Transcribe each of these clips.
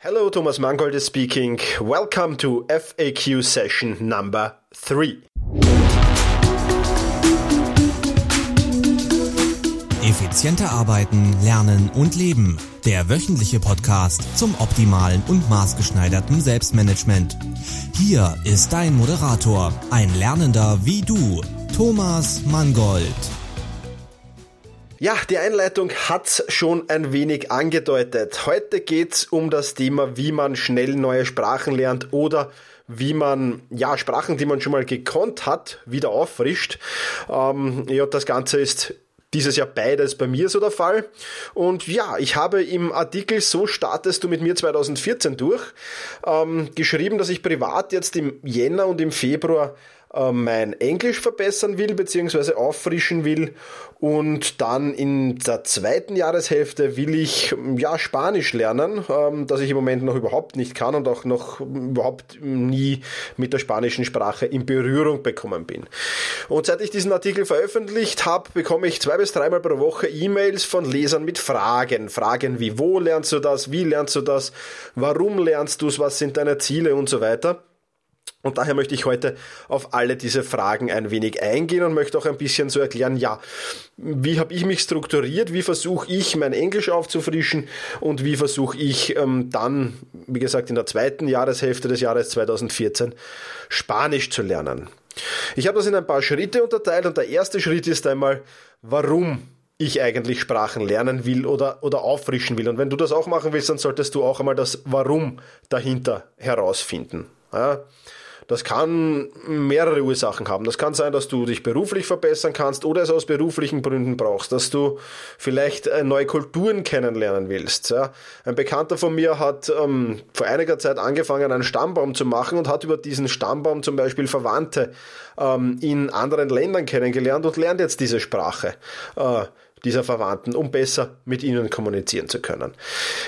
Hello, Thomas Mangold is speaking. Welcome to FAQ session number three. Effizienter arbeiten, lernen und leben. Der wöchentliche Podcast zum optimalen und maßgeschneiderten Selbstmanagement. Hier ist dein Moderator, ein Lernender wie du, Thomas Mangold. Ja, die Einleitung hat's schon ein wenig angedeutet. Heute geht's um das Thema, wie man schnell neue Sprachen lernt oder wie man ja Sprachen, die man schon mal gekonnt hat, wieder auffrischt. Ähm, ja, das Ganze ist dieses Jahr beides bei mir so der Fall. Und ja, ich habe im Artikel So startest du mit mir 2014 durch ähm, geschrieben, dass ich privat jetzt im Jänner und im Februar mein Englisch verbessern will bzw. auffrischen will und dann in der zweiten Jahreshälfte will ich ja Spanisch lernen, ähm, das ich im Moment noch überhaupt nicht kann und auch noch überhaupt nie mit der spanischen Sprache in Berührung bekommen bin. Und seit ich diesen Artikel veröffentlicht habe, bekomme ich zwei bis dreimal pro Woche E-Mails von Lesern mit Fragen. Fragen wie wo lernst du das, wie lernst du das, warum lernst du es, was sind deine Ziele und so weiter. Und daher möchte ich heute auf alle diese Fragen ein wenig eingehen und möchte auch ein bisschen so erklären, ja, wie habe ich mich strukturiert, wie versuche ich mein Englisch aufzufrischen und wie versuche ich ähm, dann, wie gesagt, in der zweiten Jahreshälfte des Jahres 2014 Spanisch zu lernen. Ich habe das in ein paar Schritte unterteilt und der erste Schritt ist einmal, warum ich eigentlich Sprachen lernen will oder, oder auffrischen will. Und wenn du das auch machen willst, dann solltest du auch einmal das Warum dahinter herausfinden. Ja? Das kann mehrere Ursachen haben. Das kann sein, dass du dich beruflich verbessern kannst oder es aus beruflichen Gründen brauchst, dass du vielleicht äh, neue Kulturen kennenlernen willst. Ja. Ein Bekannter von mir hat ähm, vor einiger Zeit angefangen, einen Stammbaum zu machen und hat über diesen Stammbaum zum Beispiel Verwandte ähm, in anderen Ländern kennengelernt und lernt jetzt diese Sprache. Äh, dieser Verwandten, um besser mit ihnen kommunizieren zu können.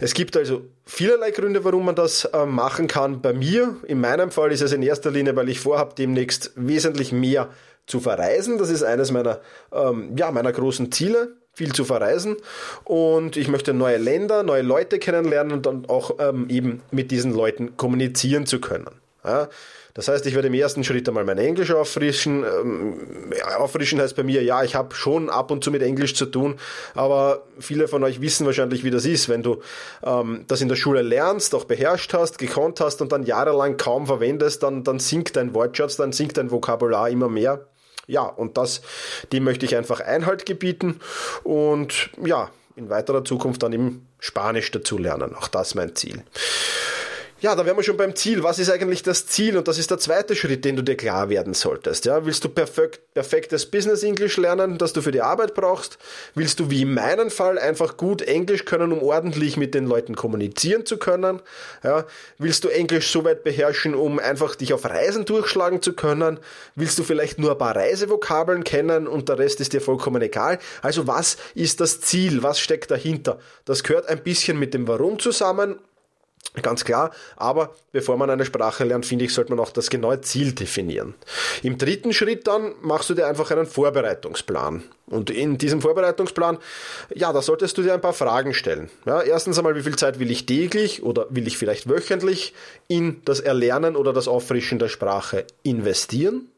Es gibt also vielerlei Gründe, warum man das äh, machen kann. Bei mir, in meinem Fall ist es in erster Linie, weil ich vorhabe, demnächst wesentlich mehr zu verreisen. Das ist eines meiner, ähm, ja, meiner großen Ziele viel zu verreisen und ich möchte neue Länder, neue Leute kennenlernen und dann auch ähm, eben mit diesen Leuten kommunizieren zu können. Ja, das heißt, ich werde im ersten Schritt einmal mein Englisch auffrischen. Ähm, auffrischen heißt bei mir, ja, ich habe schon ab und zu mit Englisch zu tun, aber viele von euch wissen wahrscheinlich, wie das ist, wenn du ähm, das in der Schule lernst, auch beherrscht hast, gekonnt hast und dann jahrelang kaum verwendest, dann, dann sinkt dein Wortschatz, dann sinkt dein Vokabular immer mehr. Ja, und das, dem möchte ich einfach Einhalt gebieten und ja, in weiterer Zukunft dann im Spanisch dazu lernen. Auch das mein Ziel. Ja, da wären wir schon beim Ziel. Was ist eigentlich das Ziel? Und das ist der zweite Schritt, den du dir klar werden solltest. Ja, willst du perfekt, perfektes Business English lernen, das du für die Arbeit brauchst? Willst du wie in meinem Fall einfach gut Englisch können, um ordentlich mit den Leuten kommunizieren zu können? Ja, willst du Englisch so weit beherrschen, um einfach dich auf Reisen durchschlagen zu können? Willst du vielleicht nur ein paar Reisevokabeln kennen und der Rest ist dir vollkommen egal? Also was ist das Ziel? Was steckt dahinter? Das gehört ein bisschen mit dem Warum zusammen Ganz klar, aber bevor man eine Sprache lernt, finde ich, sollte man auch das genaue Ziel definieren. Im dritten Schritt dann machst du dir einfach einen Vorbereitungsplan. Und in diesem Vorbereitungsplan, ja, da solltest du dir ein paar Fragen stellen. Ja, erstens einmal, wie viel Zeit will ich täglich oder will ich vielleicht wöchentlich in das Erlernen oder das Auffrischen der Sprache investieren?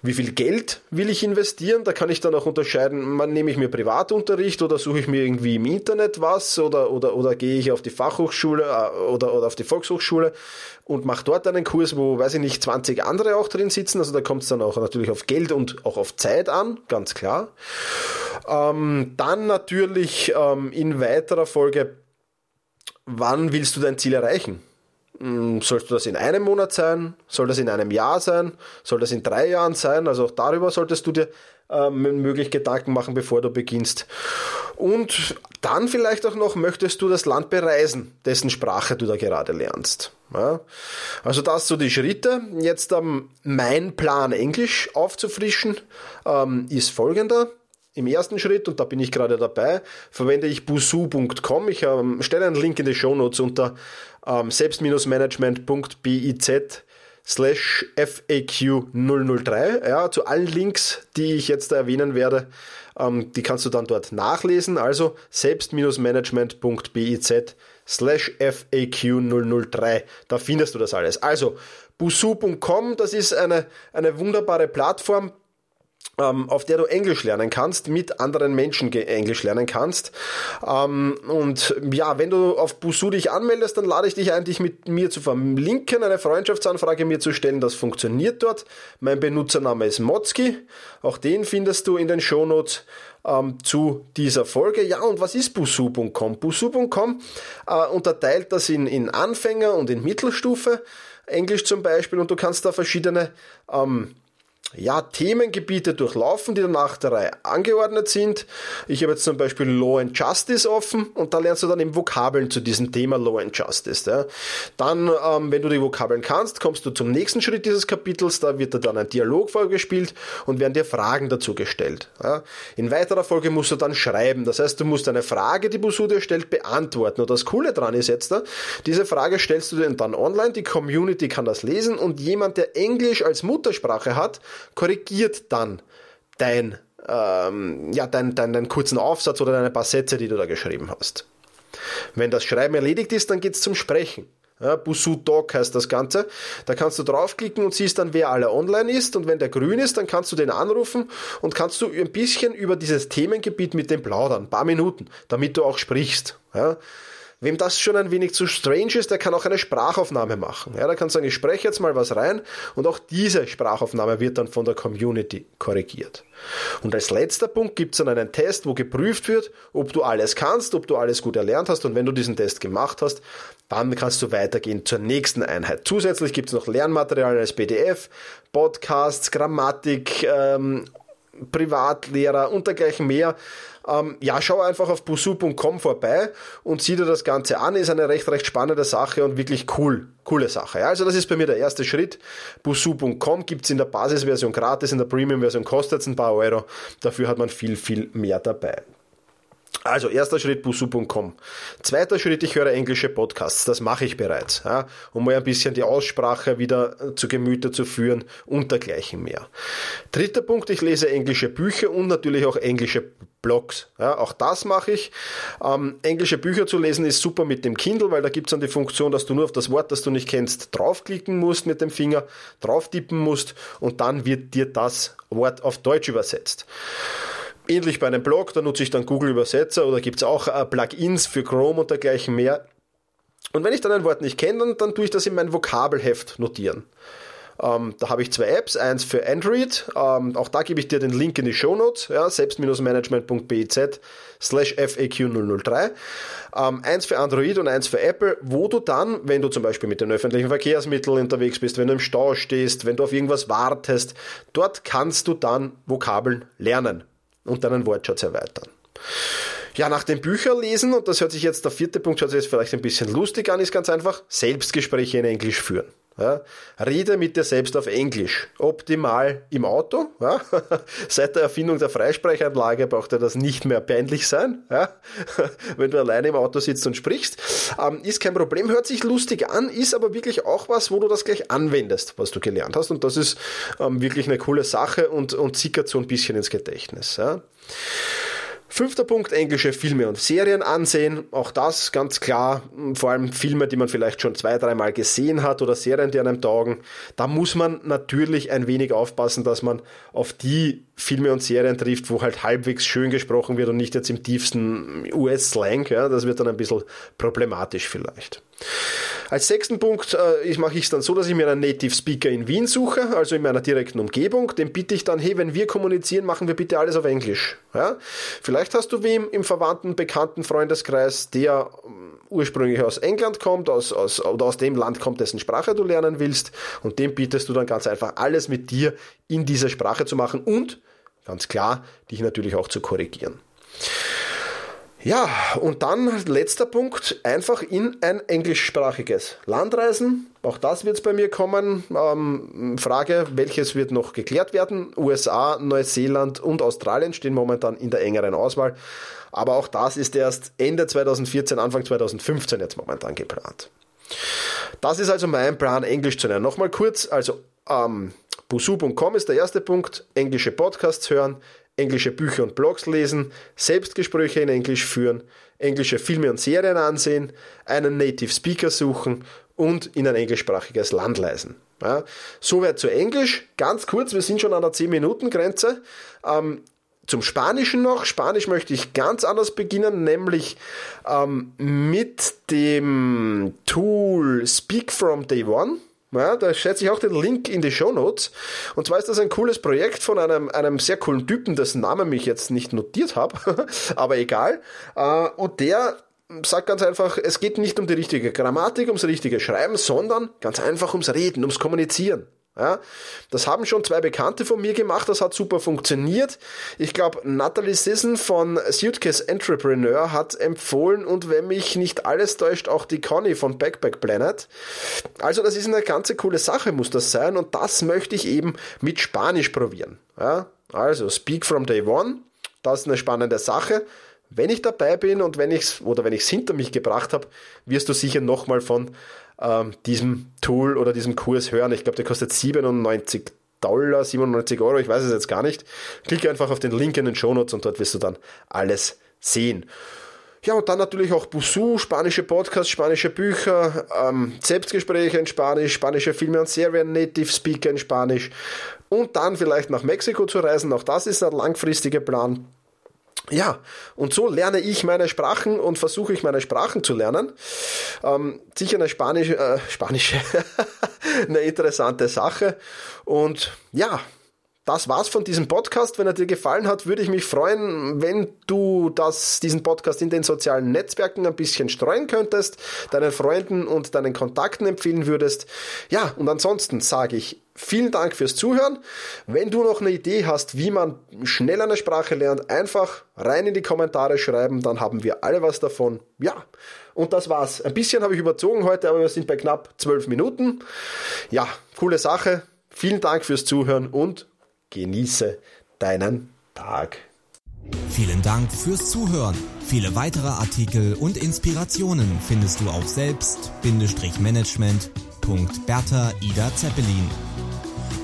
Wie viel Geld will ich investieren. Da kann ich dann auch unterscheiden, man nehme ich mir Privatunterricht oder suche ich mir irgendwie im Internet was oder, oder, oder gehe ich auf die Fachhochschule äh, oder, oder auf die Volkshochschule und mache dort einen Kurs, wo, weiß ich nicht, 20 andere auch drin sitzen. Also da kommt es dann auch natürlich auf Geld und auch auf Zeit an, ganz klar. Ähm, dann natürlich ähm, in weiterer Folge, wann willst du dein Ziel erreichen? Hm, Sollst du das in einem Monat sein? Soll das in einem Jahr sein? Soll das in drei Jahren sein? Also auch darüber solltest du dir ähm, möglich Gedanken machen, bevor du beginnst. Und dann vielleicht auch noch, möchtest du das Land bereisen, dessen Sprache du da gerade lernst. Ja? Also das so die Schritte. Jetzt ähm, mein Plan Englisch aufzufrischen ähm, ist folgender. Im ersten Schritt, und da bin ich gerade dabei, verwende ich busu.com. Ich ähm, stelle einen Link in die Show Notes unter ähm, selbst-management.biz slash FAQ003. Ja, zu allen Links, die ich jetzt erwähnen werde, ähm, die kannst du dann dort nachlesen. Also selbst-management.biz slash FAQ003. Da findest du das alles. Also, busu.com, das ist eine, eine wunderbare Plattform, auf der du Englisch lernen kannst, mit anderen Menschen Englisch lernen kannst. Ähm, und ja, wenn du auf Busu dich anmeldest, dann lade ich dich ein, dich mit mir zu verlinken, eine Freundschaftsanfrage mir zu stellen. Das funktioniert dort. Mein Benutzername ist Motzki. Auch den findest du in den Shownotes ähm, zu dieser Folge. Ja, und was ist Busu.com? Busu.com äh, unterteilt das in, in Anfänger und in Mittelstufe. Englisch zum Beispiel. Und du kannst da verschiedene ähm, ja, Themengebiete durchlaufen, die danach der Reihe angeordnet sind. Ich habe jetzt zum Beispiel Law and Justice offen und da lernst du dann eben Vokabeln zu diesem Thema Law and Justice. Ja. Dann, ähm, wenn du die Vokabeln kannst, kommst du zum nächsten Schritt dieses Kapitels, da wird dir dann ein Dialog vorgespielt und werden dir Fragen dazu gestellt. Ja. In weiterer Folge musst du dann schreiben, das heißt, du musst eine Frage, die Busu dir stellt, beantworten. Und das Coole dran ist jetzt, da, diese Frage stellst du dir dann online, die Community kann das lesen und jemand, der Englisch als Muttersprache hat, korrigiert dann dein, ähm, ja, dein, dein, deinen kurzen Aufsatz oder deine paar Sätze, die du da geschrieben hast. Wenn das Schreiben erledigt ist, dann geht's zum Sprechen. Ja, Busu Talk heißt das Ganze. Da kannst du draufklicken und siehst dann, wer alle online ist. Und wenn der grün ist, dann kannst du den anrufen und kannst du ein bisschen über dieses Themengebiet mit dem plaudern. Ein paar Minuten, damit du auch sprichst. Ja. Wem das schon ein wenig zu strange ist, der kann auch eine Sprachaufnahme machen. Ja, der kann sagen, ich spreche jetzt mal was rein und auch diese Sprachaufnahme wird dann von der Community korrigiert. Und als letzter Punkt gibt es dann einen Test, wo geprüft wird, ob du alles kannst, ob du alles gut erlernt hast und wenn du diesen Test gemacht hast, dann kannst du weitergehen zur nächsten Einheit. Zusätzlich gibt es noch Lernmaterial als PDF, Podcasts, Grammatik, ähm, Privatlehrer und dergleichen mehr. Ähm, ja, schau einfach auf busu.com vorbei und sieh dir das Ganze an. Ist eine recht, recht spannende Sache und wirklich cool. Coole Sache. Also das ist bei mir der erste Schritt. Busu.com gibt's in der Basisversion gratis, in der Premium-Version kostet es ein paar Euro. Dafür hat man viel, viel mehr dabei. Also, erster Schritt busu.com. Zweiter Schritt, ich höre englische Podcasts. Das mache ich bereits, ja, um mal ein bisschen die Aussprache wieder zu Gemüte zu führen und dergleichen mehr. Dritter Punkt, ich lese englische Bücher und natürlich auch englische Blogs. Ja, auch das mache ich. Ähm, englische Bücher zu lesen ist super mit dem Kindle, weil da gibt es dann die Funktion, dass du nur auf das Wort, das du nicht kennst, draufklicken musst mit dem Finger, drauf tippen musst und dann wird dir das Wort auf Deutsch übersetzt. Ähnlich bei einem Blog, da nutze ich dann Google Übersetzer oder gibt es auch äh, Plugins für Chrome und dergleichen mehr. Und wenn ich dann ein Wort nicht kenne, dann, dann tue ich das in mein Vokabelheft notieren. Ähm, da habe ich zwei Apps, eins für Android, ähm, auch da gebe ich dir den Link in die Show Notes, ja, selbst-management.biz slash FAQ003. Ähm, eins für Android und eins für Apple, wo du dann, wenn du zum Beispiel mit den öffentlichen Verkehrsmitteln unterwegs bist, wenn du im Stau stehst, wenn du auf irgendwas wartest, dort kannst du dann Vokabeln lernen und deinen Wortschatz erweitern. Ja, nach dem Bücherlesen, und das hört sich jetzt, der vierte Punkt hört sich jetzt vielleicht ein bisschen lustig an, ist ganz einfach, Selbstgespräche in Englisch führen. Ja, rede mit dir selbst auf Englisch. Optimal im Auto. Ja. Seit der Erfindung der Freisprechanlage braucht dir das nicht mehr peinlich sein. Ja. Wenn du alleine im Auto sitzt und sprichst. Ähm, ist kein Problem, hört sich lustig an, ist aber wirklich auch was, wo du das gleich anwendest, was du gelernt hast. Und das ist ähm, wirklich eine coole Sache und, und sickert so ein bisschen ins Gedächtnis. Ja. Fünfter Punkt, englische Filme und Serien ansehen. Auch das ganz klar, vor allem Filme, die man vielleicht schon zwei, dreimal gesehen hat oder Serien, die einem taugen. Da muss man natürlich ein wenig aufpassen, dass man auf die Filme und Serien trifft, wo halt halbwegs schön gesprochen wird und nicht jetzt im tiefsten US-Slang. Ja, das wird dann ein bisschen problematisch vielleicht. Als sechsten Punkt äh, mache ich es dann so, dass ich mir einen Native Speaker in Wien suche, also in meiner direkten Umgebung. Den bitte ich dann, hey, wenn wir kommunizieren, machen wir bitte alles auf Englisch. Ja? Vielleicht hast du wem im verwandten, bekannten Freundeskreis, der ähm, ursprünglich aus England kommt, aus, aus, oder aus dem Land kommt, dessen Sprache du lernen willst. Und dem bietest du dann ganz einfach alles mit dir in dieser Sprache zu machen und ganz klar, dich natürlich auch zu korrigieren. Ja, und dann letzter Punkt, einfach in ein englischsprachiges Land reisen. Auch das wird es bei mir kommen. Ähm, Frage, welches wird noch geklärt werden? USA, Neuseeland und Australien stehen momentan in der engeren Auswahl. Aber auch das ist erst Ende 2014, Anfang 2015 jetzt momentan geplant. Das ist also mein Plan, Englisch zu lernen. Nochmal kurz, also ähm, busu.com ist der erste Punkt, englische Podcasts hören, englische Bücher und Blogs lesen, Selbstgespräche in Englisch führen, englische Filme und Serien ansehen, einen Native Speaker suchen und in ein englischsprachiges Land reisen. Ja, Soweit zu Englisch. Ganz kurz, wir sind schon an der 10-Minuten-Grenze. Ähm, zum Spanischen noch. Spanisch möchte ich ganz anders beginnen, nämlich ähm, mit dem Tool Speak from Day One. Ja, da schätze ich auch den Link in die Show Notes. Und zwar ist das ein cooles Projekt von einem, einem sehr coolen Typen, dessen Namen ich jetzt nicht notiert habe, aber egal. Äh, und der sagt ganz einfach, es geht nicht um die richtige Grammatik, ums richtige Schreiben, sondern ganz einfach ums Reden, ums Kommunizieren. Ja, das haben schon zwei Bekannte von mir gemacht, das hat super funktioniert. Ich glaube, Natalie Sisson von Suitcase Entrepreneur hat empfohlen und wenn mich nicht alles täuscht, auch die Conny von Backpack Planet. Also das ist eine ganze coole Sache, muss das sein und das möchte ich eben mit Spanisch probieren. Ja, also Speak from Day One, das ist eine spannende Sache. Wenn ich dabei bin und wenn ich's oder wenn ich es hinter mich gebracht habe, wirst du sicher nochmal von ähm, diesem Tool oder diesem Kurs hören. Ich glaube, der kostet 97 Dollar, 97 Euro, ich weiß es jetzt gar nicht. Klicke einfach auf den Link in den Show Notes und dort wirst du dann alles sehen. Ja, und dann natürlich auch Busu, spanische Podcasts, spanische Bücher, ähm, Selbstgespräche in Spanisch, spanische Filme und Serien, Native Speaker in Spanisch und dann vielleicht nach Mexiko zu reisen. Auch das ist ein langfristiger Plan. Ja, und so lerne ich meine Sprachen und versuche ich meine Sprachen zu lernen. Ähm, sicher eine Spanisch, äh, spanische, eine interessante Sache. Und ja, das war's von diesem Podcast. Wenn er dir gefallen hat, würde ich mich freuen, wenn du das, diesen Podcast in den sozialen Netzwerken ein bisschen streuen könntest, deinen Freunden und deinen Kontakten empfehlen würdest. Ja, und ansonsten sage ich vielen Dank fürs Zuhören. Wenn du noch eine Idee hast, wie man schnell eine Sprache lernt, einfach rein in die Kommentare schreiben, dann haben wir alle was davon. Ja, und das war's. Ein bisschen habe ich überzogen heute, aber wir sind bei knapp zwölf Minuten. Ja, coole Sache. Vielen Dank fürs Zuhören und Genieße deinen Tag. Vielen Dank fürs Zuhören. Viele weitere Artikel und Inspirationen findest du auf selbst-management.bertha Ida Zeppelin.